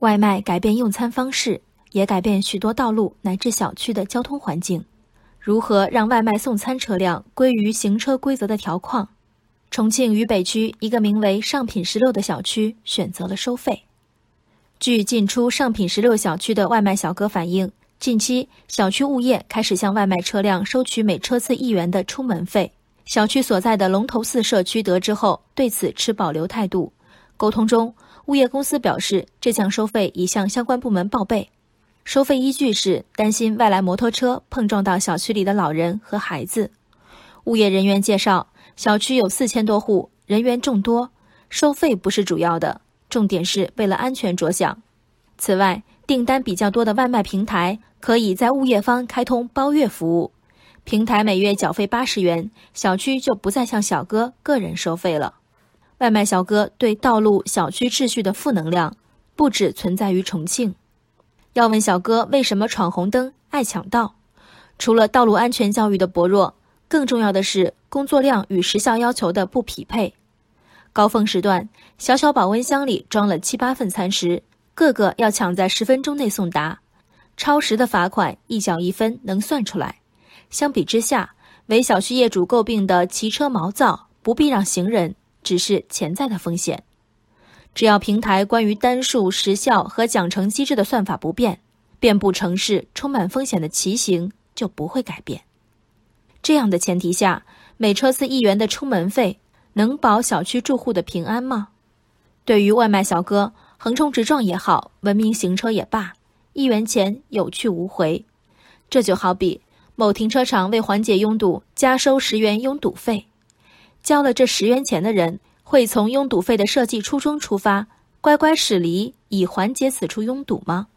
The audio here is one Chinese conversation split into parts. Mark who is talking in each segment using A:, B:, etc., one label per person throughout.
A: 外卖改变用餐方式，也改变许多道路乃至小区的交通环境。如何让外卖送餐车辆归于行车规则的条框？重庆渝北区一个名为“上品十六”的小区选择了收费。据进出上品十六小区的外卖小哥反映，近期小区物业开始向外卖车辆收取每车次一元的出门费。小区所在的龙头寺社区得知后，对此持保留态度。沟通中，物业公司表示，这项收费已向相关部门报备，收费依据是担心外来摩托车碰撞到小区里的老人和孩子。物业人员介绍。小区有四千多户，人员众多，收费不是主要的，重点是为了安全着想。此外，订单比较多的外卖平台可以在物业方开通包月服务，平台每月缴费八十元，小区就不再向小哥个人收费了。外卖小哥对道路、小区秩序的负能量，不止存在于重庆。要问小哥为什么闯红灯、爱抢道，除了道路安全教育的薄弱。更重要的是，工作量与时效要求的不匹配。高峰时段，小小保温箱里装了七八份餐食，个个要抢在十分钟内送达，超时的罚款一角一分能算出来。相比之下，为小区业主诟病的骑车毛躁、不避让行人，只是潜在的风险。只要平台关于单数、时效和奖惩机制的算法不变，遍布城市充满风险的骑行就不会改变。这样的前提下，每车次一元的出门费能保小区住户的平安吗？对于外卖小哥，横冲直撞也好，文明行车也罢，一元钱有去无回。这就好比某停车场为缓解拥堵，加收十元拥堵费，交了这十元钱的人，会从拥堵费的设计初衷出发，乖乖驶离以缓解此处拥堵吗？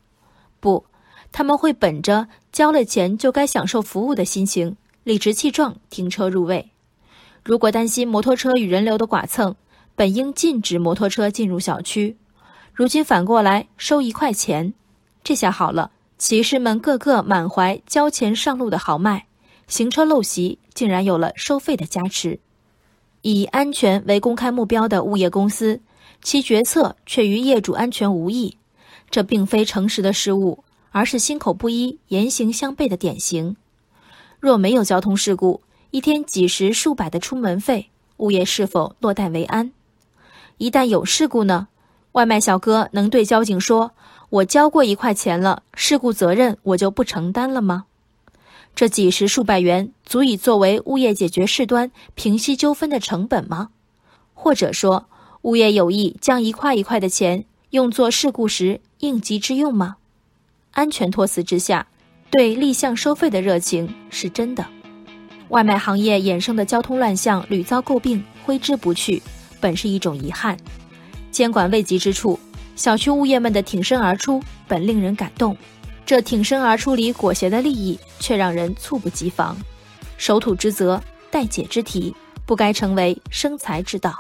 A: 不，他们会本着交了钱就该享受服务的心情。理直气壮停车入位。如果担心摩托车与人流的剐蹭，本应禁止摩托车进入小区。如今反过来收一块钱，这下好了，骑士们个个满怀交钱上路的豪迈，行车陋习竟然有了收费的加持。以安全为公开目标的物业公司，其决策却与业主安全无异。这并非诚实的失误，而是心口不一、言行相悖的典型。若没有交通事故，一天几十数百的出门费，物业是否落袋为安？一旦有事故呢？外卖小哥能对交警说：“我交过一块钱了，事故责任我就不承担了吗？”这几十数百元足以作为物业解决事端、平息纠纷的成本吗？或者说，物业有意将一块一块的钱用作事故时应急之用吗？安全托词之下。对立项收费的热情是真的，外卖行业衍生的交通乱象屡遭诟病，挥之不去，本是一种遗憾。监管未及之处，小区物业们的挺身而出本令人感动，这挺身而出里裹挟的利益却让人猝不及防。守土之责，待解之题，不该成为生财之道。